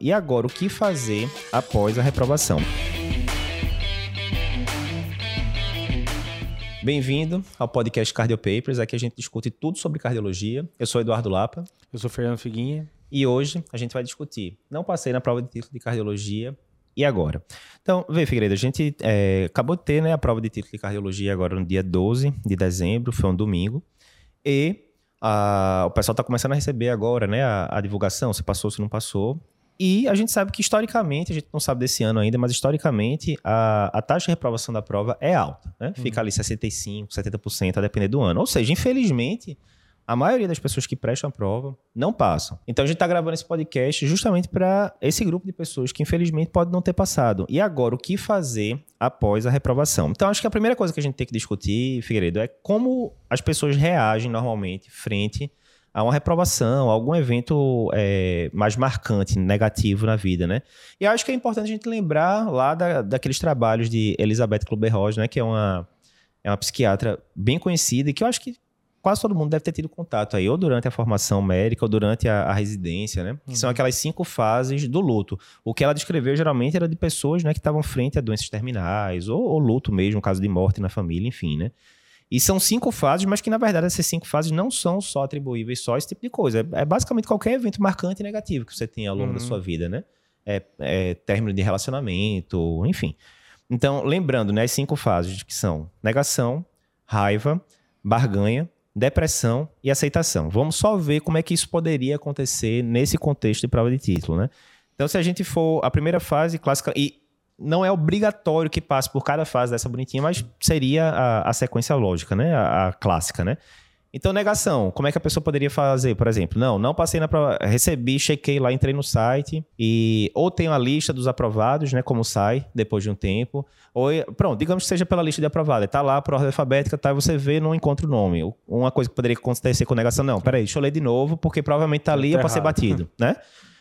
E agora, o que fazer após a reprovação? Bem-vindo ao podcast Cardio Papers. Aqui a gente discute tudo sobre cardiologia. Eu sou Eduardo Lapa. Eu sou Fernando Figuinha. E hoje a gente vai discutir. Não passei na prova de título de cardiologia. E agora? Então, vê, Figueiredo, a gente é, acabou de ter né, a prova de título de cardiologia agora no dia 12 de dezembro, foi um domingo. E a, o pessoal está começando a receber agora né, a, a divulgação, se passou, se não passou. E a gente sabe que historicamente, a gente não sabe desse ano ainda, mas historicamente a, a taxa de reprovação da prova é alta. Né? Fica uhum. ali 65%, 70%, a depender do ano. Ou seja, infelizmente, a maioria das pessoas que prestam a prova não passam. Então a gente está gravando esse podcast justamente para esse grupo de pessoas que infelizmente pode não ter passado. E agora, o que fazer após a reprovação? Então acho que a primeira coisa que a gente tem que discutir, Figueiredo, é como as pessoas reagem normalmente frente a uma reprovação, a algum evento é, mais marcante, negativo na vida, né? E acho que é importante a gente lembrar lá da, daqueles trabalhos de Elizabeth Kubler-Ross, né? Que é uma, é uma psiquiatra bem conhecida e que eu acho que quase todo mundo deve ter tido contato aí, ou durante a formação médica, ou durante a, a residência, né? Que uhum. são aquelas cinco fases do luto. O que ela descreveu geralmente era de pessoas né, que estavam frente a doenças terminais, ou, ou luto mesmo, caso de morte na família, enfim, né? E são cinco fases, mas que na verdade essas cinco fases não são só atribuíveis só a esse tipo de coisa. É, é basicamente qualquer evento marcante e negativo que você tem ao longo uhum. da sua vida, né? É, é, término de relacionamento, enfim. Então, lembrando, né, as cinco fases que são negação, raiva, barganha, depressão e aceitação. Vamos só ver como é que isso poderia acontecer nesse contexto de prova de título, né? Então, se a gente for a primeira fase clássica e não é obrigatório que passe por cada fase dessa bonitinha, mas seria a, a sequência lógica, né? A, a, clássica, né? Então, negação. Como é que a pessoa poderia fazer, por exemplo? Não, não passei na prova, recebi, chequei lá, entrei no site e ou tem a lista dos aprovados, né? Como sai depois de um tempo. Ou, pronto, digamos que seja pela lista de aprovados. Tá lá por ordem alfabética, tá? Você vê, não encontra o nome. Uma coisa que poderia acontecer com negação, não, peraí, deixa eu ler de novo, porque provavelmente tá ali tá para ser batido, né?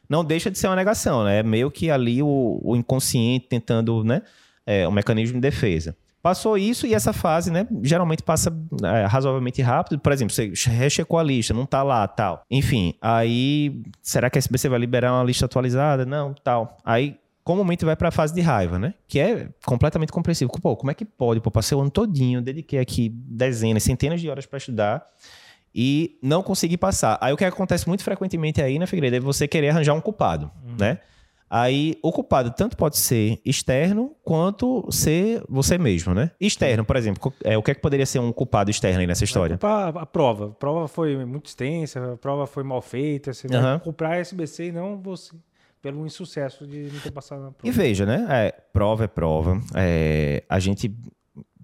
Não deixa de ser uma negação, né? É meio que ali o, o inconsciente tentando, né? É, um mecanismo de defesa. Passou isso e essa fase, né? Geralmente passa é, razoavelmente rápido. Por exemplo, você rechecou a lista, não tá lá, tal. Enfim, aí será que a SBC vai liberar uma lista atualizada? Não, tal. Aí comumente vai para a fase de raiva, né? Que é completamente compreensível. Pô, como é que pode? Pô, passei o ano todinho, dediquei aqui dezenas, centenas de horas para estudar e não conseguir passar. Aí o que acontece muito frequentemente aí, né, Figueiredo, é você querer arranjar um culpado, uhum. né? Aí o culpado tanto pode ser externo quanto ser você mesmo, né? Externo, por exemplo, é, o que é que poderia ser um culpado externo aí nessa história? A, a prova. A prova foi muito extensa, a prova foi mal feita, você uhum. vai comprar a SBC e não você pelo insucesso de não ter passado na prova. E veja, né? É, prova é prova. É, a gente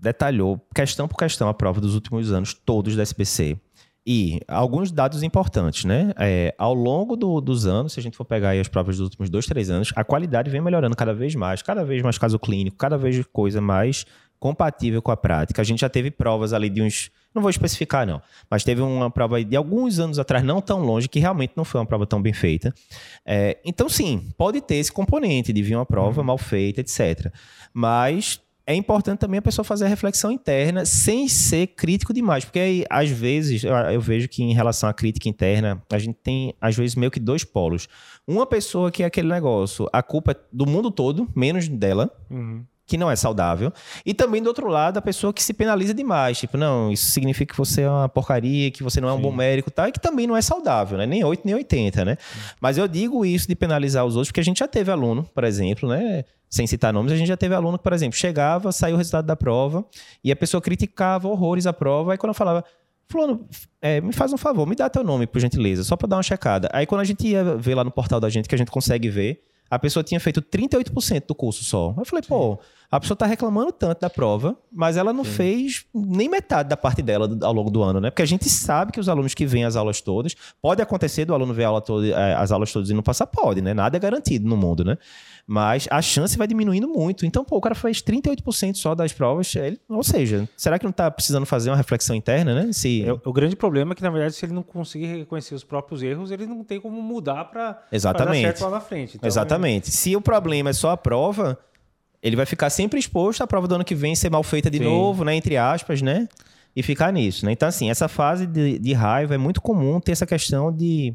detalhou questão por questão a prova dos últimos anos todos da SBC. E alguns dados importantes, né? É, ao longo do, dos anos, se a gente for pegar as provas dos últimos dois, três anos, a qualidade vem melhorando cada vez mais, cada vez mais caso clínico, cada vez coisa mais compatível com a prática. A gente já teve provas ali de uns. Não vou especificar, não, mas teve uma prova de alguns anos atrás, não tão longe, que realmente não foi uma prova tão bem feita. É, então, sim, pode ter esse componente de vir uma prova uhum. mal feita, etc. Mas é importante também a pessoa fazer a reflexão interna sem ser crítico demais, porque aí, às vezes eu, vejo que em relação à crítica interna, a gente tem às vezes meio que dois polos. Uma pessoa que é aquele negócio, a culpa é do mundo todo, menos dela. Uhum que não é saudável. E também, do outro lado, a pessoa que se penaliza demais. Tipo, não, isso significa que você é uma porcaria, que você não é um Sim. bom médico e tal, e que também não é saudável, né? Nem 8, nem 80, né? Mas eu digo isso de penalizar os outros, porque a gente já teve aluno, por exemplo, né? Sem citar nomes, a gente já teve aluno que, por exemplo, chegava, saiu o resultado da prova, e a pessoa criticava horrores a prova, e quando eu falava, Fulano, é, me faz um favor, me dá teu nome, por gentileza, só para dar uma checada. Aí quando a gente ia ver lá no portal da gente, que a gente consegue ver, a pessoa tinha feito 38% do curso só. Eu falei, pô, a pessoa está reclamando tanto da prova, mas ela não Sim. fez nem metade da parte dela ao longo do ano, né? Porque a gente sabe que os alunos que vêm as aulas todas, pode acontecer do aluno ver aula toda, é, as aulas todas e não passar, pode, né? Nada é garantido no mundo, né? Mas a chance vai diminuindo muito. Então, pô, o cara fez 38% só das provas, ele, ou seja, será que não está precisando fazer uma reflexão interna, né? Se... É, o grande problema é que, na verdade, se ele não conseguir reconhecer os próprios erros, ele não tem como mudar para dar certo lá na frente. Então, Exatamente. É... Se o problema é só a prova ele vai ficar sempre exposto à prova do ano que vem ser mal feita de Sim. novo, né? Entre aspas, né? E ficar nisso, né? Então, assim, essa fase de, de raiva é muito comum ter essa questão de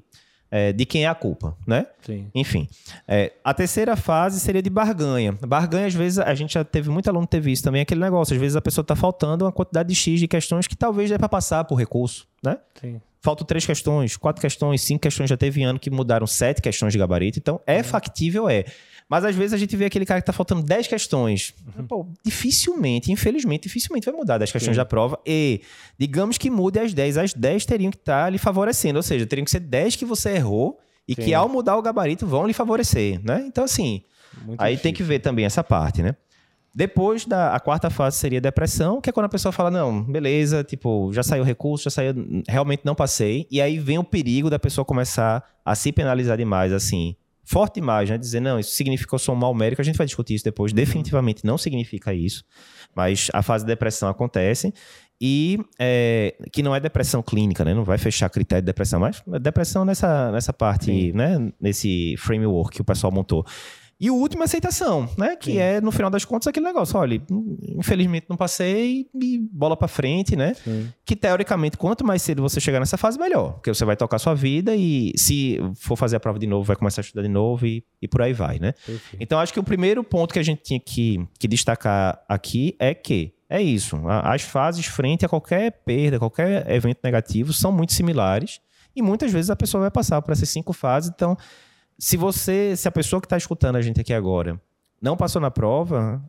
é, de quem é a culpa, né? Sim. Enfim. É, a terceira fase seria de barganha. Barganha, às vezes, a gente já teve muito aluno teve isso também, aquele negócio. Às vezes a pessoa está faltando uma quantidade de X de questões que talvez dê para passar por recurso, né? Sim. Faltam três questões, quatro questões, cinco questões. Já teve ano que mudaram sete questões de gabarito. Então, é factível, é. Mas às vezes a gente vê aquele cara que tá faltando 10 questões. Uhum. Pô, dificilmente, infelizmente, dificilmente vai mudar 10 questões Sim. da prova. E digamos que mude as 10. As 10 teriam que estar tá lhe favorecendo. Ou seja, teriam que ser 10 que você errou e Sim. que ao mudar o gabarito vão lhe favorecer, né? Então, assim, Muito aí difícil. tem que ver também essa parte, né? Depois da a quarta fase seria depressão, que é quando a pessoa fala: não, beleza, tipo, já saiu o recurso, já saiu, realmente não passei. E aí vem o perigo da pessoa começar a se penalizar demais, assim forte demais, né? Dizer, não, isso significa que eu sou um mau médico. A gente vai discutir isso depois. Definitivamente não significa isso. Mas a fase de depressão acontece. E é, que não é depressão clínica, né? Não vai fechar critério de depressão, mas depressão nessa, nessa parte, Sim. né? Nesse framework que o pessoal montou. E o último é aceitação, né? Que Sim. é, no final das contas, aquele negócio. Olha, infelizmente não passei e bola para frente, né? Sim. Que teoricamente, quanto mais cedo você chegar nessa fase, melhor. Porque você vai tocar sua vida e se for fazer a prova de novo, vai começar a estudar de novo e, e por aí vai, né? Perfeito. Então, acho que o primeiro ponto que a gente tinha que, que destacar aqui é que é isso. As fases frente a qualquer perda, qualquer evento negativo são muito similares. E muitas vezes a pessoa vai passar por essas cinco fases. Então, se você, se a pessoa que está escutando a gente aqui agora não passou na prova,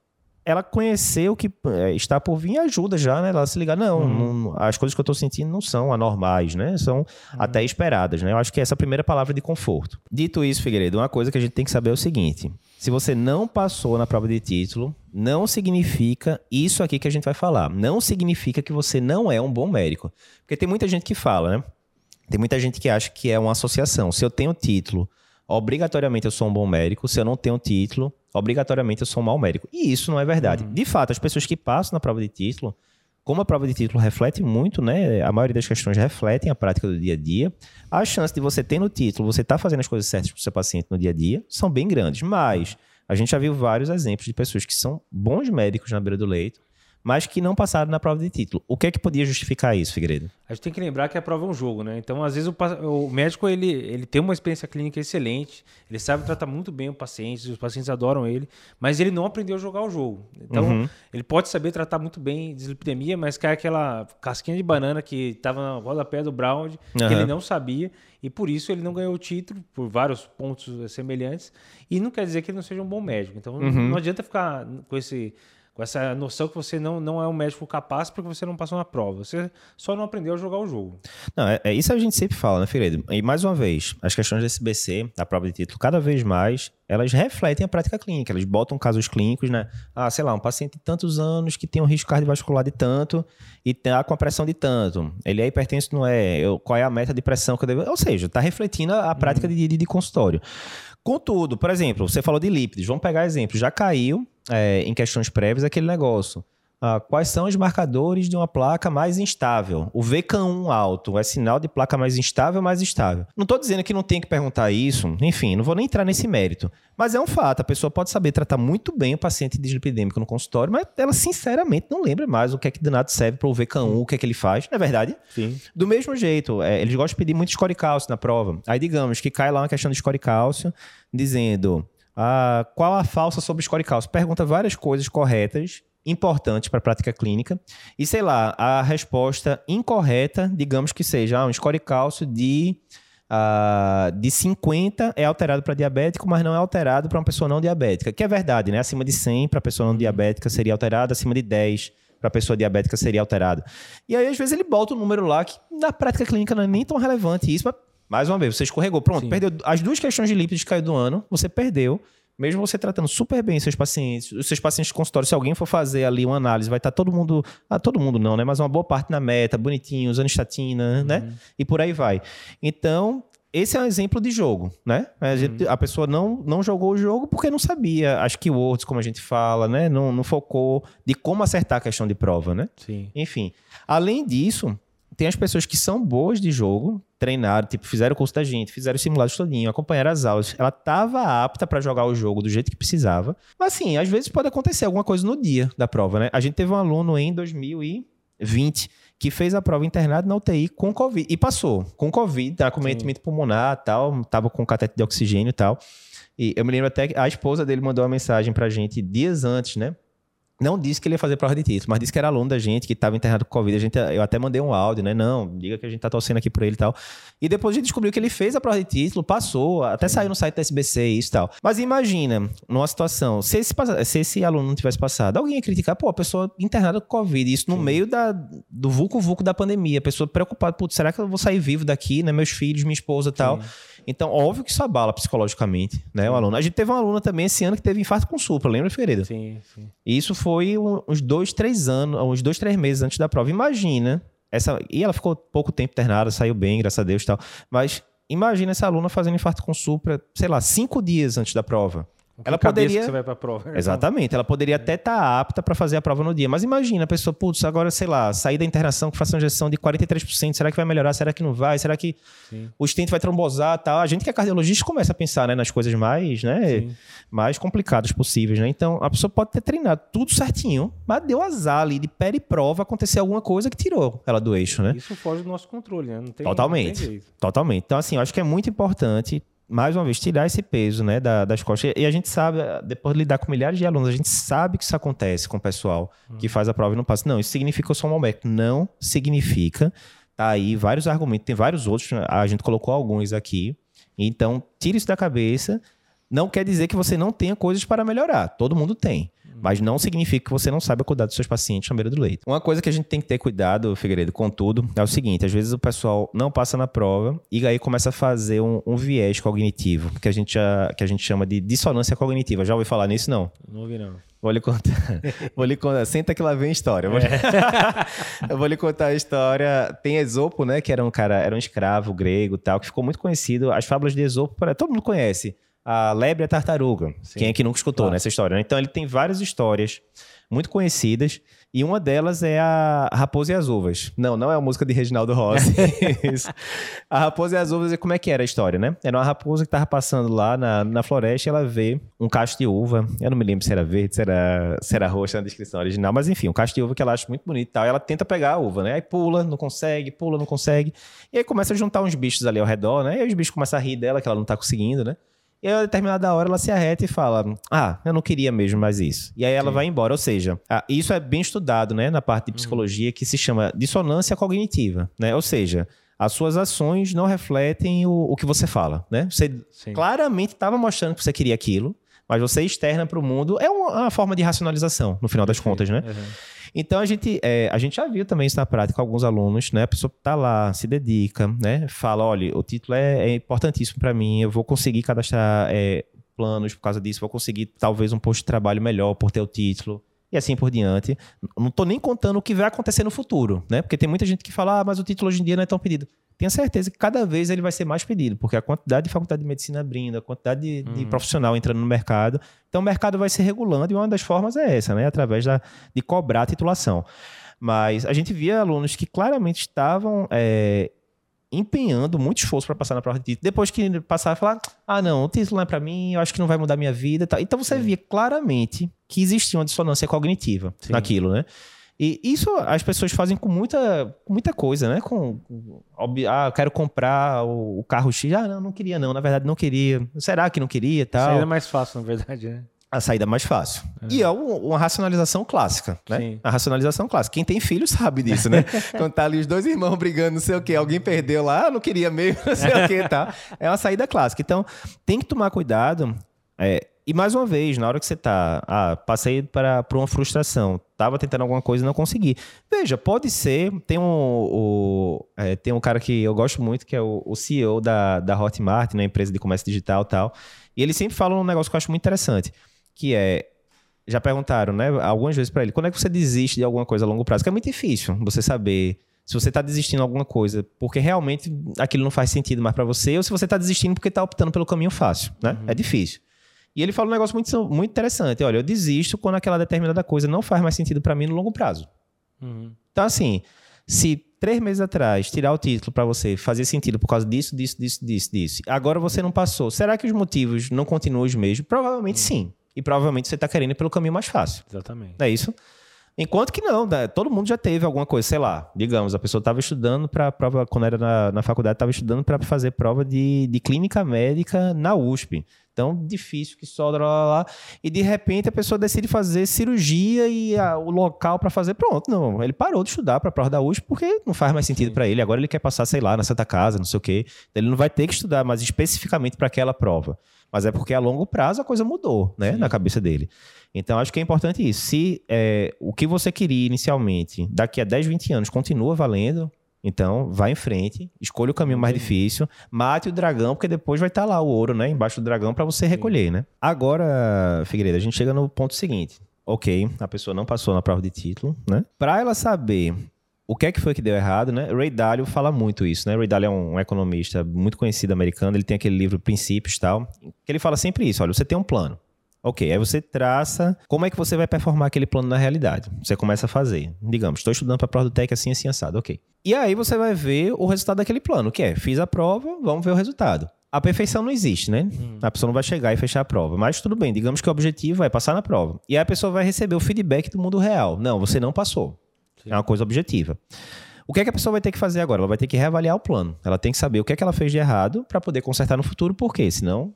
ela conhecer o que é, está por vir ajuda já, né? Ela se ligar, não, uhum. não as coisas que eu estou sentindo não são anormais, né? São uhum. até esperadas, né? Eu acho que essa é a primeira palavra de conforto. Dito isso, Figueiredo, uma coisa que a gente tem que saber é o seguinte: se você não passou na prova de título, não significa isso aqui que a gente vai falar. Não significa que você não é um bom médico. Porque tem muita gente que fala, né? Tem muita gente que acha que é uma associação. Se eu tenho título obrigatoriamente eu sou um bom médico, se eu não tenho título, obrigatoriamente eu sou um mau médico. E isso não é verdade. Uhum. De fato, as pessoas que passam na prova de título, como a prova de título reflete muito, né? A maioria das questões refletem a prática do dia a dia. A chance de você ter no título, você estar tá fazendo as coisas certas para o seu paciente no dia a dia, são bem grandes. Mas a gente já viu vários exemplos de pessoas que são bons médicos na beira do leito, mas que não passaram na prova de título. O que é que podia justificar isso, Figueiredo? A gente tem que lembrar que a prova é um jogo, né? Então, às vezes, o, o, médico ele, ele tem uma experiência clínica excelente, ele sabe tratar muito bem o paciente, os pacientes adoram ele, mas ele não aprendeu a jogar o jogo. Então, uhum. ele pode saber tratar muito bem dislipidemia, mas cai aquela casquinha de banana que estava na rodapé do Brown, que uhum. ele não sabia, e por isso ele não ganhou o título, por vários pontos semelhantes, e não quer dizer que ele não seja um bom médico. Então, uhum. não adianta ficar com esse com essa noção que você não, não é um médico capaz porque você não passou na prova. Você só não aprendeu a jogar o jogo. Não, é, é isso a gente sempre fala, né, Figueiredo? E mais uma vez, as questões do SBC, da prova de título, cada vez mais, elas refletem a prática clínica. Elas botam casos clínicos, né? Ah, sei lá, um paciente de tantos anos que tem um risco cardiovascular de tanto e tá com a pressão de tanto. Ele é hipertenso, não é? Eu, qual é a meta de pressão que eu devo... Ou seja, está refletindo a prática uhum. de, de, de consultório. Contudo, por exemplo, você falou de lípidos. Vamos pegar exemplo. Já caiu é, em questões prévias aquele negócio. Ah, quais são os marcadores de uma placa mais instável? O VK1 alto é sinal de placa mais instável ou mais estável? Não estou dizendo que não tem que perguntar isso, enfim, não vou nem entrar nesse mérito. Mas é um fato, a pessoa pode saber tratar muito bem o paciente dislipidêmico no consultório, mas ela sinceramente não lembra mais o que é que de nada serve para o VK1, o que é que ele faz, não é verdade? Sim. Do mesmo jeito, é, eles gostam de pedir muito score cálcio na prova. Aí digamos que cai lá uma questão de score cálcio, dizendo ah, qual a falsa sobre score cálcio? Pergunta várias coisas corretas, importantes para a prática clínica. E sei lá, a resposta incorreta, digamos que seja ah, um score cálcio de, uh, de 50 é alterado para diabético, mas não é alterado para uma pessoa não diabética. Que é verdade, né? Acima de 100 para pessoa não diabética seria alterado, acima de 10 para pessoa diabética seria alterado. E aí, às vezes, ele bota um número lá que na prática clínica não é nem tão relevante isso, mas mais uma vez, você escorregou. Pronto, Sim. perdeu as duas questões de lípidos que caiu do ano, você perdeu. Mesmo você tratando super bem seus pacientes, os seus pacientes de consultório, se alguém for fazer ali uma análise, vai estar todo mundo, ah, todo mundo não, né? Mas uma boa parte na meta, bonitinho, usando estatina, né? uhum. né? E por aí vai. Então, esse é um exemplo de jogo, né? A, gente, uhum. a, pessoa não, não jogou o jogo porque não sabia as keywords, como a gente fala, né? Não, não focou de como acertar a questão de prova, né? Sim. Enfim, além disso, tem as pessoas que são boas de jogo, treinaram, tipo, fizeram o curso da gente, fizeram o simulado todinho, acompanharam as aulas. Ela estava apta para jogar o jogo do jeito que precisava. Mas assim, às vezes pode acontecer alguma coisa no dia da prova, né? A gente teve um aluno em 2000 e 20, que fez a prova internado na UTI com Covid. E passou, com Covid, tá, acometimento pulmonar tal, tava com catete de oxigênio e tal. E eu me lembro até que a esposa dele mandou uma mensagem pra gente dias antes, né? Não disse que ele ia fazer prova de título, mas disse que era aluno da gente, que estava internado com Covid. A gente, eu até mandei um áudio, né? Não, diga que a gente tá torcendo aqui por ele e tal. E depois a gente descobriu que ele fez a prova de título, passou, até Sim. saiu no site da SBC e isso e tal. Mas imagina, numa situação, se esse, se esse aluno não tivesse passado, alguém ia criticar, pô, a pessoa internada com Covid, isso no Sim. meio da, do vulco-vulco da pandemia, a pessoa preocupada, putz, será que eu vou sair vivo daqui, né? Meus filhos, minha esposa e tal. Então, óbvio que isso abala psicologicamente, né, o aluno. A gente teve uma aluna também esse ano que teve infarto com supra, lembra, Figueiredo? Sim, sim. E isso foi uns dois, três anos, uns dois, três meses antes da prova. Imagina, essa, e ela ficou pouco tempo internada, saiu bem, graças a Deus e tal. Mas imagina essa aluna fazendo infarto com supra, sei lá, cinco dias antes da prova ela poderia. você vai para a prova. Exatamente. Ela poderia até estar tá apta para fazer a prova no dia. Mas imagina a pessoa, putz, agora, sei lá, sair da internação com fração de injeção de 43%. Será que vai melhorar? Será que não vai? Será que Sim. o estente vai trombosar tal? A gente que é cardiologista começa a pensar né, nas coisas mais, né, mais complicadas possíveis. Né? Então, a pessoa pode ter treinado tudo certinho, mas deu azar ali de peri-prova acontecer alguma coisa que tirou ela do eixo, né? Isso foge do nosso controle, né? Não tem, Totalmente. Não tem Totalmente. Então, assim, eu acho que é muito importante mais uma vez, tirar esse peso né, da, das costas. E a gente sabe, depois de lidar com milhares de alunos, a gente sabe que isso acontece com o pessoal que uhum. faz a prova e não passa. Não, isso significa só um momento. Não significa. Tá aí vários argumentos, tem vários outros, a gente colocou alguns aqui. Então, tire isso da cabeça. Não quer dizer que você não tenha coisas para melhorar. Todo mundo tem. Mas não significa que você não saiba cuidar dos seus pacientes na beira do leito. Uma coisa que a gente tem que ter cuidado, Figueiredo, com tudo, é o seguinte: às vezes o pessoal não passa na prova e aí começa a fazer um, um viés cognitivo, que a, gente já, que a gente chama de dissonância cognitiva. Já ouviu falar nisso, não? Não ouvi, não. Vou lhe contar. vou lhe contar. Senta que lá vem a história. Eu vou, é. eu vou lhe contar a história. Tem Esopo, né? Que era um cara, era um escravo grego tal, que ficou muito conhecido. As fábulas de Esopo, todo mundo conhece a lebre e a tartaruga. Sim. Quem é que nunca escutou claro. nessa história? Né? Então ele tem várias histórias muito conhecidas e uma delas é a Raposa e as Uvas. Não, não é a música de Reginaldo Rossi. a Raposa e as Uvas, como é que era a história, né? Era uma raposa que estava passando lá na, na floresta e ela vê um cacho de uva. Eu não me lembro se era verde, se era, se era roxa na descrição original, mas enfim, um cacho de uva que ela acha muito bonito e tal. E ela tenta pegar a uva, né? Aí pula, não consegue, pula, não consegue. E aí começa a juntar uns bichos ali ao redor, né? E aí os bichos começam a rir dela, que ela não tá conseguindo, né? E aí, a determinada hora, ela se arreta e fala: Ah, eu não queria mesmo mais isso. E aí ela Sim. vai embora. Ou seja, isso é bem estudado, né, na parte de psicologia, que se chama dissonância cognitiva, né? Ou seja, as suas ações não refletem o, o que você fala, né? Você Sim. claramente estava mostrando que você queria aquilo, mas você externa para o mundo. É uma, uma, forma de racionalização, no final das contas, né? Uhum. Então a gente, é, a gente já viu também isso na prática alguns alunos, né? A pessoa tá lá, se dedica, né? Fala, olha, o título é, é importantíssimo para mim, eu vou conseguir cadastrar é, planos por causa disso, vou conseguir talvez um posto de trabalho melhor por ter o título e assim por diante. Não estou nem contando o que vai acontecer no futuro, né? Porque tem muita gente que fala, ah, mas o título hoje em dia não é tão pedido tenho certeza que cada vez ele vai ser mais pedido, porque a quantidade de faculdade de medicina abrindo, a quantidade de, uhum. de profissional entrando no mercado, então o mercado vai se regulando e uma das formas é essa, né? Através da, de cobrar a titulação. Mas a gente via alunos que claramente estavam é, empenhando muito esforço para passar na prova de título. Depois que passaram, falar: ah, não, o título não é para mim, eu acho que não vai mudar minha vida. Então você via claramente que existia uma dissonância cognitiva Sim. naquilo, né? E isso as pessoas fazem com muita, muita coisa, né? Com, ah, eu quero comprar o, carro X. Ah, não, não queria não. Na verdade, não queria. Será que não queria tal? A saída é mais fácil, na verdade, né? A saída é mais fácil. É. E é uma racionalização clássica, né? Sim. A racionalização clássica. Quem tem filho sabe disso, né? Quando tá ali os dois irmãos brigando, não sei o quê, alguém perdeu lá, ah, não queria mesmo, não sei o quê, tá? É uma saída clássica. Então, tem que tomar cuidado. É, e mais uma vez, na hora que você tá, ah, passei para uma frustração, tava tentando alguma coisa e não consegui. Veja, pode ser, tem um, o, é, tem um cara que eu gosto muito, que é o, o CEO da, da Hotmart, na né, empresa de comércio digital e tal, e ele sempre fala um negócio que eu acho muito interessante, que é, já perguntaram, né, algumas vezes para ele, quando é que você desiste de alguma coisa a longo prazo? Que é muito difícil você saber se você está desistindo de alguma coisa porque realmente aquilo não faz sentido mais para você, ou se você está desistindo porque está optando pelo caminho fácil, né? Uhum. É difícil. E ele fala um negócio muito, muito interessante. Olha, eu desisto quando aquela determinada coisa não faz mais sentido para mim no longo prazo. Uhum. Então, assim, se três meses atrás tirar o título para você fazia sentido por causa disso, disso, disso, disso, disso, agora você não passou, será que os motivos não continuam os mesmos? Provavelmente uhum. sim. E provavelmente você está querendo ir pelo caminho mais fácil. Exatamente. É isso? Enquanto que não, né? todo mundo já teve alguma coisa, sei lá, digamos, a pessoa estava estudando para prova, quando era na, na faculdade, estava estudando para fazer prova de, de clínica médica na USP. Tão difícil que só lá, lá, lá, e de repente a pessoa decide fazer cirurgia e a, o local para fazer, pronto, não, ele parou de estudar para a prova da USP porque não faz mais sentido para ele, agora ele quer passar, sei lá, na Santa Casa, não sei o quê. Então, ele não vai ter que estudar mais especificamente para aquela prova. Mas é porque a longo prazo a coisa mudou, né, Sim. na cabeça dele. Então, acho que é importante isso. Se é, o que você queria inicialmente, daqui a 10, 20 anos, continua valendo, então vá em frente, escolha o caminho mais difícil, mate o dragão, porque depois vai estar tá lá o ouro, né, embaixo do dragão para você recolher, Sim. né? Agora, Figueiredo, a gente chega no ponto seguinte. Ok, a pessoa não passou na prova de título, né? Para ela saber o que é que foi que deu errado, né? Ray Dalio fala muito isso, né? Ray Dalio é um economista muito conhecido americano, ele tem aquele livro Princípios e tal, que ele fala sempre isso, olha, você tem um plano. Ok, aí você traça como é que você vai performar aquele plano na realidade. Você começa a fazer. Digamos, estou estudando para a prova do TEC assim, assim, assado. Ok. E aí você vai ver o resultado daquele plano, que é, fiz a prova, vamos ver o resultado. A perfeição não existe, né? Hum. A pessoa não vai chegar e fechar a prova. Mas tudo bem, digamos que o objetivo é passar na prova. E aí a pessoa vai receber o feedback do mundo real. Não, você não passou. Sim. É uma coisa objetiva. O que é que a pessoa vai ter que fazer agora? Ela vai ter que reavaliar o plano. Ela tem que saber o que é que ela fez de errado para poder consertar no futuro, por quê? Senão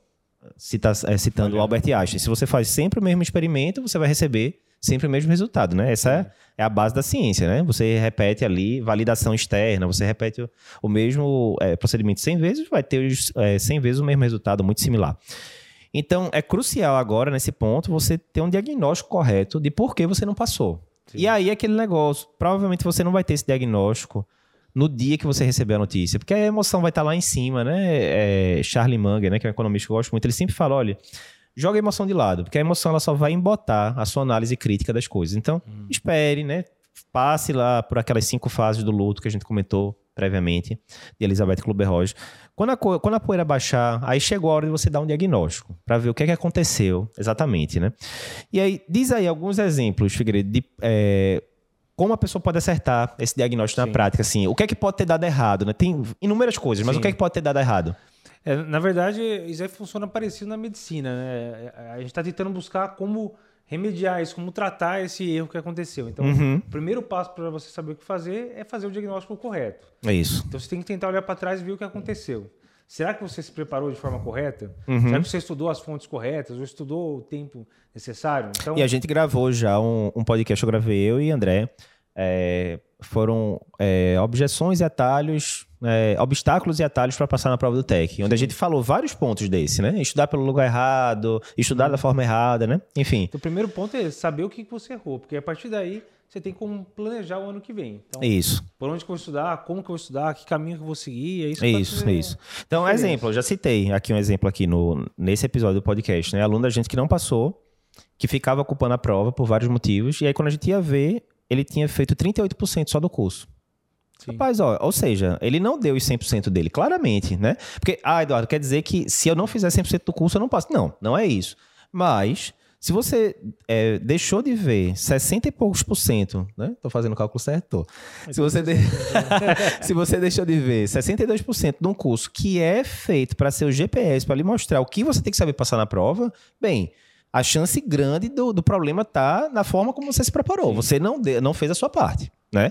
cita, é, citando o Albert Einstein, se você faz sempre o mesmo experimento, você vai receber sempre o mesmo resultado, né? Essa é, é a base da ciência, né? Você repete ali validação externa, você repete o, o mesmo é, procedimento 100 vezes, vai ter é, 100 vezes o mesmo resultado, muito similar. Então, é crucial agora, nesse ponto, você ter um diagnóstico correto de por que você não passou. Sim. E aí, aquele negócio, provavelmente você não vai ter esse diagnóstico no dia que você receber a notícia. Porque a emoção vai estar lá em cima, né? É, Charlie Munger, né, que é um economista que eu gosto muito, ele sempre fala, olha, joga a emoção de lado, porque a emoção ela só vai embotar a sua análise crítica das coisas. Então, hum. espere, né? Passe lá por aquelas cinco fases do luto que a gente comentou previamente, de Elizabeth Kluber-Roger. Quando a, quando a poeira baixar, aí chegou a hora de você dar um diagnóstico, para ver o que é que aconteceu exatamente, né? E aí, diz aí alguns exemplos, Figueiredo, de é, como a pessoa pode acertar esse diagnóstico Sim. na prática? Assim, o que é que pode ter dado errado? Né? Tem inúmeras coisas, mas Sim. o que é que pode ter dado errado? É, na verdade, isso aí funciona parecido na medicina. Né? A gente está tentando buscar como remediar isso, como tratar esse erro que aconteceu. Então, uhum. o primeiro passo para você saber o que fazer é fazer o diagnóstico correto. É isso. Então, você tem que tentar olhar para trás e ver o que aconteceu. Será que você se preparou de forma correta? Uhum. Será que você estudou as fontes corretas? Ou estudou o tempo necessário? Então... E a gente gravou já um, um podcast, eu gravei eu e André. É, foram é, objeções e atalhos, é, obstáculos e atalhos para passar na prova do TEC, onde a gente falou vários pontos desse, né? Estudar pelo lugar errado, estudar da forma errada, né? Enfim. O primeiro ponto é saber o que você errou, porque a partir daí você tem como planejar o ano que vem. Então, isso. Por onde que eu vou estudar, como que eu vou estudar, que caminho que eu vou seguir, é isso. Isso, isso. Então, exemplo, eu já citei aqui um exemplo aqui no, nesse episódio do podcast, né? Aluno da gente que não passou, que ficava ocupando a prova por vários motivos, e aí quando a gente ia ver, ele tinha feito 38% só do curso. Sim. Rapaz, ó, ou seja, ele não deu os 100% dele, claramente, né? Porque, ah, Eduardo, quer dizer que se eu não fizer 100% do curso, eu não passo. Não, não é isso. Mas se você é, deixou de ver 60 e poucos por cento, né? Tô fazendo o cálculo certo? Tô. Se você, de... se você deixou de ver 62% de um curso que é feito para ser o GPS, para lhe mostrar o que você tem que saber passar na prova, bem, a chance grande do, do problema tá na forma como você se preparou. Sim. Você não, de, não fez a sua parte, né?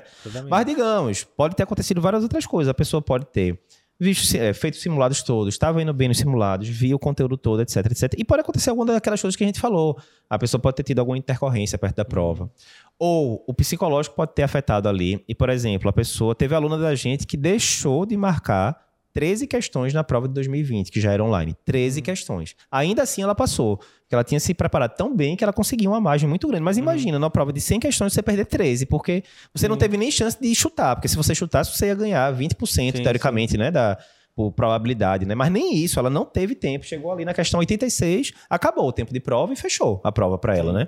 Mas digamos, pode ter acontecido várias outras coisas. A pessoa pode ter visto, é, feito simulados todos, estava indo bem nos simulados, via o conteúdo todo, etc, etc. E pode acontecer alguma daquelas coisas que a gente falou. A pessoa pode ter tido alguma intercorrência perto da prova. Ou o psicológico pode ter afetado ali. E, por exemplo, a pessoa teve aluna da gente que deixou de marcar 13 questões na prova de 2020, que já era online. 13 uhum. questões. Ainda assim, ela passou. Porque ela tinha se preparado tão bem que ela conseguiu uma margem muito grande. Mas uhum. imagina, numa prova de 100 questões, você perder 13, porque você não teve nem chance de chutar. Porque se você chutasse, você ia ganhar 20%, sim, teoricamente, sim. né? Da, por probabilidade, né? Mas nem isso, ela não teve tempo. Chegou ali na questão 86, acabou o tempo de prova e fechou a prova para ela, né?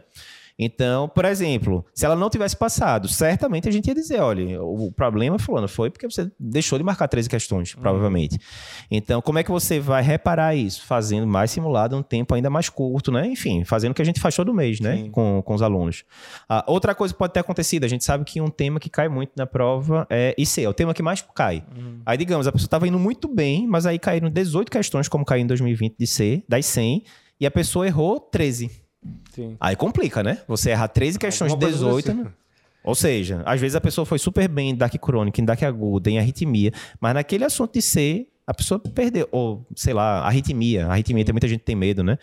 Então, por exemplo, se ela não tivesse passado, certamente a gente ia dizer, olha, o problema, fulano, foi porque você deixou de marcar 13 questões, uhum. provavelmente. Então, como é que você vai reparar isso? Fazendo mais simulado um tempo ainda mais curto, né? Enfim, fazendo o que a gente faz todo mês, né? Com, com os alunos. Ah, outra coisa que pode ter acontecido, a gente sabe que um tema que cai muito na prova é IC, é o tema que mais cai. Uhum. Aí, digamos, a pessoa estava indo muito bem, mas aí caíram 18 questões, como caiu em 2020 de C, das 100, e a pessoa errou 13. Sim. Aí complica, né? Você errar 13 questões de 18. Né? Ou seja, às vezes a pessoa foi super bem em DAC crônico, em DAC aguda, em arritmia, mas naquele assunto de C, a pessoa perdeu, ou sei lá, arritmia. Arritmia tem muita gente que tem medo, né?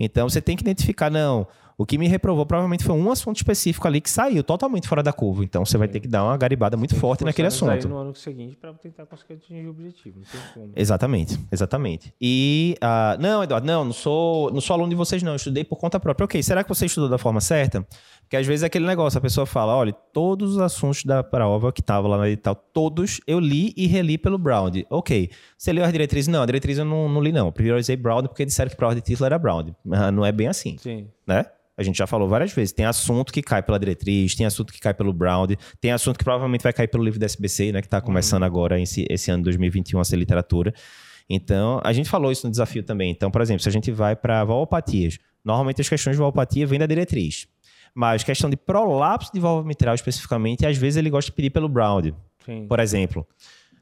Então você tem que identificar, não. O que me reprovou provavelmente foi um assunto específico ali que saiu totalmente fora da curva. Então você vai ter que dar uma garibada muito forte naquele assunto. no ano seguinte para tentar conseguir atingir o objetivo. Não tem como. Exatamente, exatamente. E uh, não, Eduardo, não, não sou, não sou aluno de vocês não, eu estudei por conta própria. OK, será que você estudou da forma certa? Porque às vezes é aquele negócio, a pessoa fala, olha, todos os assuntos da prova que estavam lá no edital, todos eu li e reli pelo Brown. OK. Você leu as diretrizes? Não, a diretriz eu não, não li não. Eu priorizei Brown porque disseram que prova de título era Brown. Uh, não é bem assim. Sim. Né? A gente já falou várias vezes. Tem assunto que cai pela diretriz, tem assunto que cai pelo Brown, tem assunto que provavelmente vai cair pelo livro da SBC, né? Que está começando uhum. agora esse, esse ano 2021 a ser literatura. Então, a gente falou isso no desafio também. Então, por exemplo, se a gente vai para valopatias, normalmente as questões de valopatia vêm da diretriz. Mas questão de prolapso de válvula mitral especificamente, às vezes ele gosta de pedir pelo Brown. Por exemplo.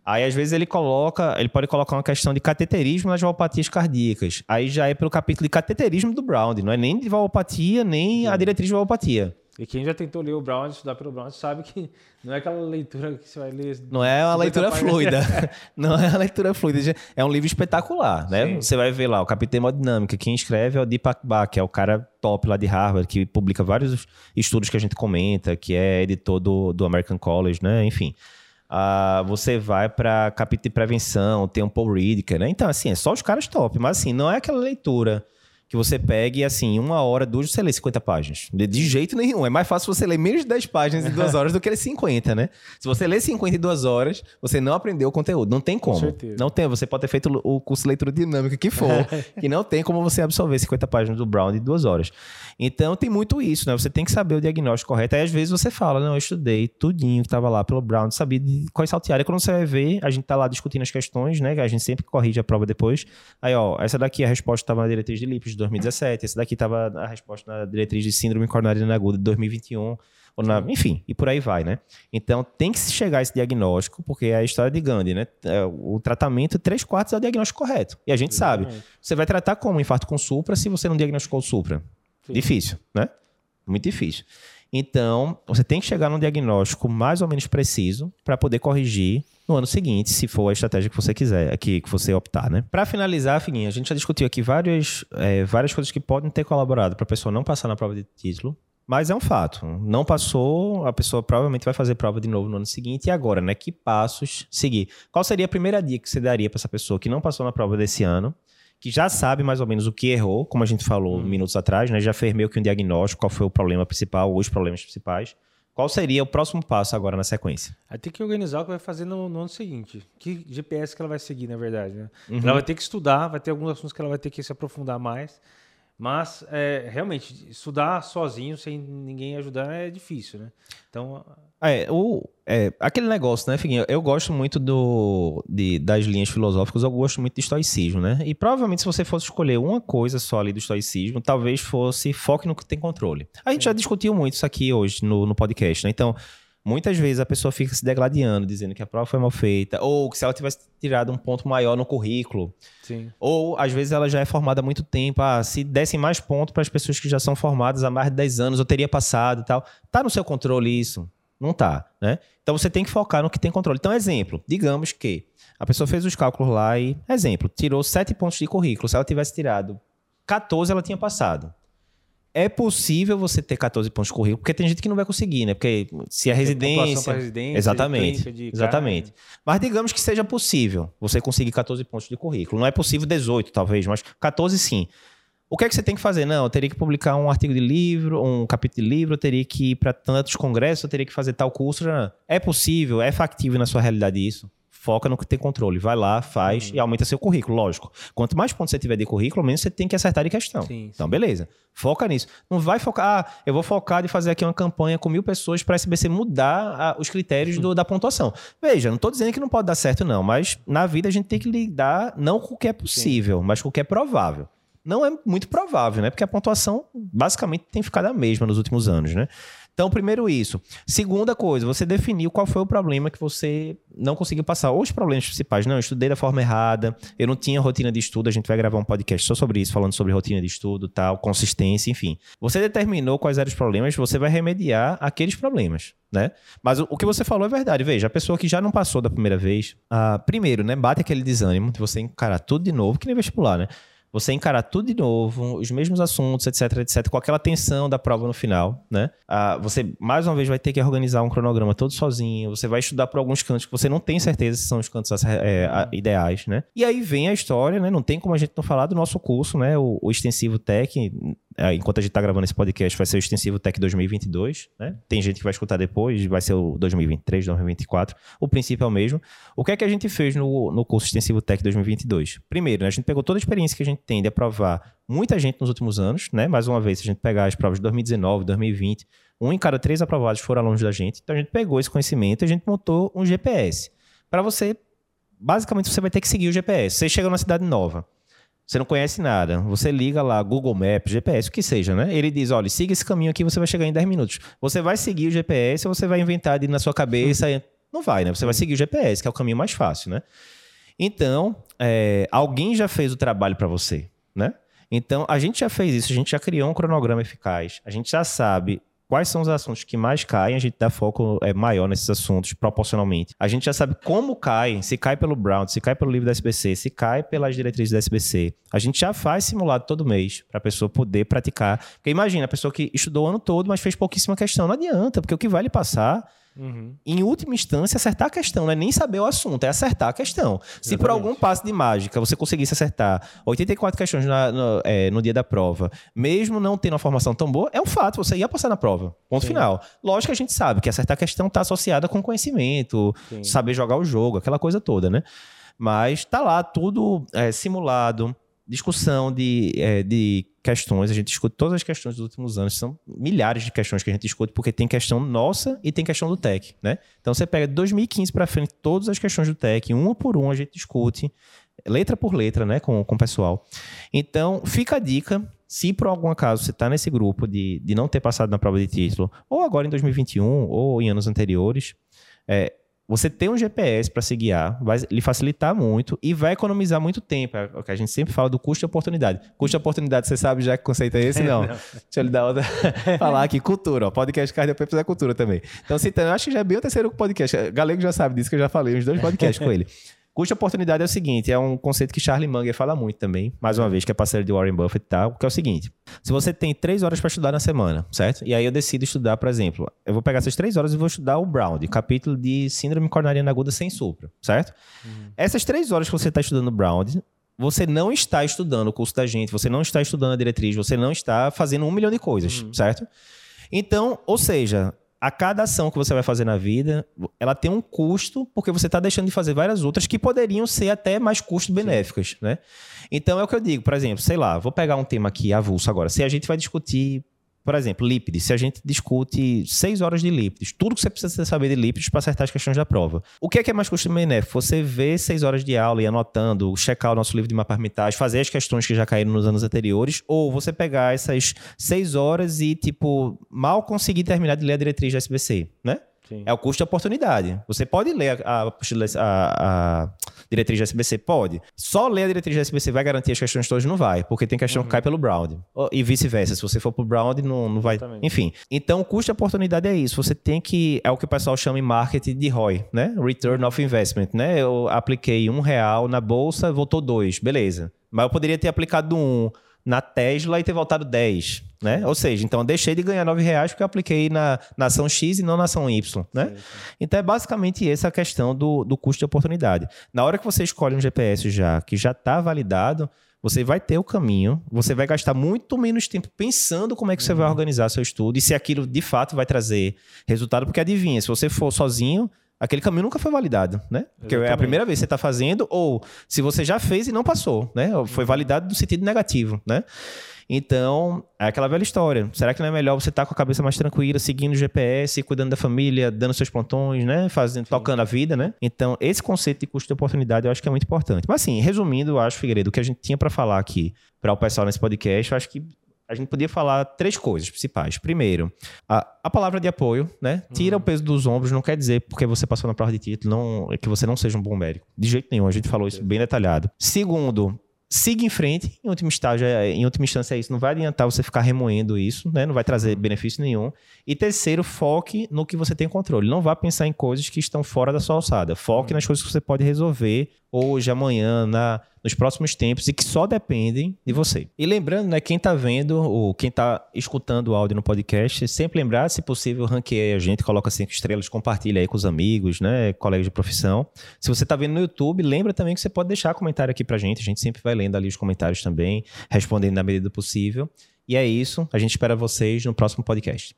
Aí, às vezes, ele coloca, ele pode colocar uma questão de cateterismo nas valopatias cardíacas. Aí já é pelo capítulo de cateterismo do Brown, não é nem de valopatia, nem Sim. a diretriz de valopatia. E quem já tentou ler o Brown, estudar pelo Brown, sabe que não é aquela leitura que você vai ler. Não é uma leitura fluida. não é uma leitura fluida. É um livro espetacular, né? Sim. Você vai ver lá o capítulo hemodinâmica. Quem escreve é o Deepak Bach, que é o cara top lá de Harvard, que publica vários estudos que a gente comenta, que é editor do, do American College, né? Enfim. Uh, você vai para capítulo de prevenção, tem um Paul Ridker, né? Então, assim, é só os caras top, mas assim, não é aquela leitura que você pegue e, assim, uma hora, duas, você lê 50 páginas. De, de, jeito nenhum. É mais fácil você ler menos de 10 páginas em duas horas do que ler 50, né? Se você ler 50 em duas horas, você não aprendeu o conteúdo. Não tem como. Com certeza. Não tem. Você pode ter feito o curso de leitura dinâmica que for, que não tem como você absorver 50 páginas do Brown em duas horas. Então, tem muito isso, né? Você tem que saber o diagnóstico correto. Aí, às vezes, você fala, não, eu estudei tudinho que estava lá pelo Brown, sabia de qual é saltear. quando você vai ver, a gente tá lá discutindo as questões, né? A gente sempre corrige a prova depois. Aí, ó, essa daqui, a resposta estava na diretriz de Lips de 2017. Essa daqui estava a resposta na diretriz de síndrome coronariana aguda de 2021. Ou na, enfim, e por aí vai, né? Então tem que chegar a esse diagnóstico, porque é a história de Gandhi, né? É, o tratamento, três quartos é o diagnóstico correto. E a gente Exatamente. sabe. Você vai tratar como infarto com supra se você não diagnosticou o supra? Sim. Difícil, né? Muito difícil. Então, você tem que chegar num diagnóstico mais ou menos preciso para poder corrigir no ano seguinte, se for a estratégia que você quiser, que, que você optar, né? Para finalizar, Figuinha, a gente já discutiu aqui várias, é, várias coisas que podem ter colaborado para a pessoa não passar na prova de título, mas é um fato. Não passou, a pessoa provavelmente vai fazer prova de novo no ano seguinte. E agora, né? Que passos seguir? Qual seria a primeira dica que você daria para essa pessoa que não passou na prova desse ano que já sabe mais ou menos o que errou, como a gente falou hum. minutos atrás, né? Já fez meio que um diagnóstico, qual foi o problema principal, os problemas principais. Qual seria o próximo passo agora na sequência? Aí tem que organizar o que vai fazer no, no ano seguinte. Que GPS que ela vai seguir, na verdade, né? Uhum. Ela vai ter que estudar, vai ter alguns assuntos que ela vai ter que se aprofundar mais. Mas, é, realmente, estudar sozinho, sem ninguém ajudar, é difícil, né? Então... É, o, é, aquele negócio, né, Figuinho? Eu gosto muito do, de, das linhas filosóficas, eu gosto muito de estoicismo, né? E provavelmente se você fosse escolher uma coisa só ali do estoicismo, talvez fosse foque no que tem controle. A gente já discutiu muito isso aqui hoje no, no podcast, né? Então, muitas vezes a pessoa fica se degladiando, dizendo que a prova foi mal feita, ou que se ela tivesse tirado um ponto maior no currículo. Sim. Ou às vezes ela já é formada há muito tempo. Ah, se dessem mais pontos para as pessoas que já são formadas há mais de 10 anos, eu teria passado e tal. Tá no seu controle isso. Não tá, né? Então você tem que focar no que tem controle. Então, exemplo, digamos que a pessoa fez os cálculos lá e, exemplo, tirou 7 pontos de currículo. Se ela tivesse tirado 14, ela tinha passado. É possível você ter 14 pontos de currículo, porque tem gente que não vai conseguir, né? Porque se a residência. residência exatamente. De exatamente. Mas digamos que seja possível você conseguir 14 pontos de currículo. Não é possível 18, talvez, mas 14 sim. O que é que você tem que fazer? Não, eu teria que publicar um artigo de livro, um capítulo de livro, eu teria que ir para tantos congressos, eu teria que fazer tal curso. É possível, é factível na sua realidade isso? Foca no que tem controle. Vai lá, faz uhum. e aumenta seu currículo, lógico. Quanto mais pontos você tiver de currículo, menos você tem que acertar de questão. Sim, então, beleza. Foca nisso. Não vai focar, ah, eu vou focar de fazer aqui uma campanha com mil pessoas para a SBC mudar a, os critérios do, da pontuação. Veja, não estou dizendo que não pode dar certo, não, mas na vida a gente tem que lidar não com o que é possível, Sim. mas com o que é provável não é muito provável, né? Porque a pontuação basicamente tem ficado a mesma nos últimos anos, né? Então, primeiro isso. Segunda coisa, você definiu qual foi o problema que você não conseguiu passar. Os problemas principais. Não, eu estudei da forma errada, eu não tinha rotina de estudo. A gente vai gravar um podcast só sobre isso, falando sobre rotina de estudo, tal, consistência, enfim. Você determinou quais eram os problemas, você vai remediar aqueles problemas. Né? Mas o, o que você falou é verdade. Veja, a pessoa que já não passou da primeira vez, ah, primeiro, né, bate aquele desânimo de você encarar tudo de novo, que nem vestibular, né? Você encarar tudo de novo, os mesmos assuntos, etc, etc, com aquela tensão da prova no final, né? Ah, você, mais uma vez, vai ter que organizar um cronograma todo sozinho, você vai estudar por alguns cantos que você não tem certeza se são os cantos é, ideais, né? E aí vem a história, né? Não tem como a gente não falar do nosso curso, né? O, o Extensivo Tech, enquanto a gente está gravando esse podcast, vai ser o Extensivo Tech 2022, né? Tem gente que vai escutar depois, vai ser o 2023, 2024. O princípio é o mesmo. O que é que a gente fez no, no curso Extensivo Tech 2022? Primeiro, né, a gente pegou toda a experiência que a gente tem de aprovar muita gente nos últimos anos, né? Mais uma vez, se a gente pegar as provas de 2019, 2020, um em cada três aprovados foram alunos da gente. Então a gente pegou esse conhecimento e a gente montou um GPS. Para você, basicamente, você vai ter que seguir o GPS. Você chega numa cidade nova você não conhece nada. Você liga lá, Google Maps, GPS, o que seja, né? Ele diz: olha, siga esse caminho aqui, você vai chegar em 10 minutos. Você vai seguir o GPS ou você vai inventar de na sua cabeça? Não vai, né? Você vai seguir o GPS, que é o caminho mais fácil, né? Então, é, alguém já fez o trabalho para você, né? Então, a gente já fez isso, a gente já criou um cronograma eficaz, a gente já sabe quais são os assuntos que mais caem, a gente dá foco é, maior nesses assuntos proporcionalmente. A gente já sabe como cai, se cai pelo Brown, se cai pelo livro da SBC, se cai pelas diretrizes da SBC. A gente já faz simulado todo mês para a pessoa poder praticar. Porque imagina, a pessoa que estudou o ano todo, mas fez pouquíssima questão. Não adianta, porque o que vai lhe passar Uhum. Em última instância, acertar a questão, não é nem saber o assunto, é acertar a questão. Exatamente. Se por algum passo de mágica você conseguisse acertar 84 questões na, no, é, no, dia da prova, mesmo não tendo uma formação tão boa, é um fato, você ia passar na prova. Ponto Sim. final. Lógico que a gente sabe que acertar a questão está associada com conhecimento, Sim. saber jogar o jogo, aquela coisa toda, né? Mas tá lá tudo é, simulado discussão de, é, de questões, a gente discute todas as questões dos últimos anos, são milhares de questões que a gente discute, porque tem questão nossa e tem questão do TEC, né? Então você pega de 2015 para frente todas as questões do TEC, uma por uma a gente discute, letra por letra, né, com, com o pessoal. Então, fica a dica, se por algum acaso você está nesse grupo de, de não ter passado na prova de título, ou agora em 2021, ou em anos anteriores, é, você ter um GPS para se guiar vai lhe facilitar muito e vai economizar muito tempo. É o que a gente sempre fala do custo de oportunidade. Custo de oportunidade, você sabe já que conceito é esse? Não. não. Deixa eu lhe dar outra. falar aqui, cultura. Ó. Podcast Cardio Papers é cultura também. Então, citando, acho que já é bem o terceiro podcast. Galego já sabe disso que eu já falei, uns dois podcasts com ele. Custo oportunidade é o seguinte, é um conceito que Charlie Munger fala muito também, mais uma vez, que é parceiro de Warren Buffett e tal, que é o seguinte, se você tem três horas para estudar na semana, certo? E aí eu decido estudar, por exemplo, eu vou pegar essas três horas e vou estudar o Brown, capítulo de síndrome coronariana aguda sem supra, certo? Uhum. Essas três horas que você está estudando o Brown, você não está estudando o curso da gente, você não está estudando a diretriz, você não está fazendo um milhão de coisas, uhum. certo? Então, ou seja, a cada ação que você vai fazer na vida, ela tem um custo, porque você está deixando de fazer várias outras que poderiam ser até mais custo-benéficas, né? Então é o que eu digo, por exemplo, sei lá, vou pegar um tema aqui avulso agora. Se a gente vai discutir por exemplo, lípides. Se a gente discute seis horas de lípides, tudo que você precisa saber de lípides para acertar as questões da prova. O que é que é mais custo-benéfico? Você ver seis horas de aula e anotando, checar o nosso livro de mapa armitage, fazer as questões que já caíram nos anos anteriores, ou você pegar essas seis horas e, tipo, mal conseguir terminar de ler a diretriz da SBC, né? Sim. É o custo de oportunidade. Você pode ler a, a, a, diretriz da SBC? Pode. Só ler a diretriz da SBC vai garantir as questões todas? Não vai, porque tem questão uhum. que cai pelo Brown. E vice-versa. Se você for pro Brown, não, não vai. Exatamente. Enfim. Então, o custo de oportunidade é isso. Você tem que. É o que o pessoal chama em marketing de ROI, né? Return of Investment, né? Eu apliquei um real na bolsa, voltou dois. Beleza. Mas eu poderia ter aplicado um na Tesla e ter voltado 10, né? Ou seja, então eu deixei de ganhar 9 reais porque eu apliquei na, na ação X e não na ação Y, né? Sim, sim. Então é basicamente essa a questão do, do custo de oportunidade. Na hora que você escolhe um GPS já, que já está validado, você vai ter o caminho, você vai gastar muito menos tempo pensando como é que você vai uhum. organizar seu estudo e se aquilo de fato vai trazer resultado, porque adivinha, se você for sozinho, aquele caminho nunca foi validado, né? Porque Exatamente. é a primeira vez que você está fazendo, ou se você já fez e não passou, né? Foi validado no sentido negativo, né? Então, é aquela velha história. Será que não é melhor você estar tá com a cabeça mais tranquila, seguindo o GPS, cuidando da família, dando seus plantões, né? Fazendo, tocando a vida, né? Então, esse conceito de custo de oportunidade eu acho que é muito importante. Mas assim, resumindo, eu acho, Figueiredo, o que a gente tinha para falar aqui para o pessoal nesse podcast, eu acho que a gente podia falar três coisas principais. Primeiro, a, a palavra de apoio, né? Tira uhum. o peso dos ombros, não quer dizer porque você passou na prova de título não, que você não seja um bom médico. De jeito nenhum, a gente falou isso bem detalhado. Segundo, siga em frente. Em última, estágio, é, em última instância, é isso. Não vai adiantar você ficar remoendo isso, né? Não vai trazer benefício nenhum. E terceiro, foque no que você tem controle. Não vá pensar em coisas que estão fora da sua alçada. Foque uhum. nas coisas que você pode resolver hoje, amanhã, na, nos próximos tempos e que só dependem de você. E lembrando, né, quem está vendo ou quem está escutando o áudio no podcast, sempre lembrar, se possível, ranqueie a gente, coloca cinco estrelas, compartilha aí com os amigos, né, colegas de profissão. Se você está vendo no YouTube, lembra também que você pode deixar comentário aqui pra gente, a gente sempre vai lendo ali os comentários também, respondendo na medida do possível. E é isso, a gente espera vocês no próximo podcast.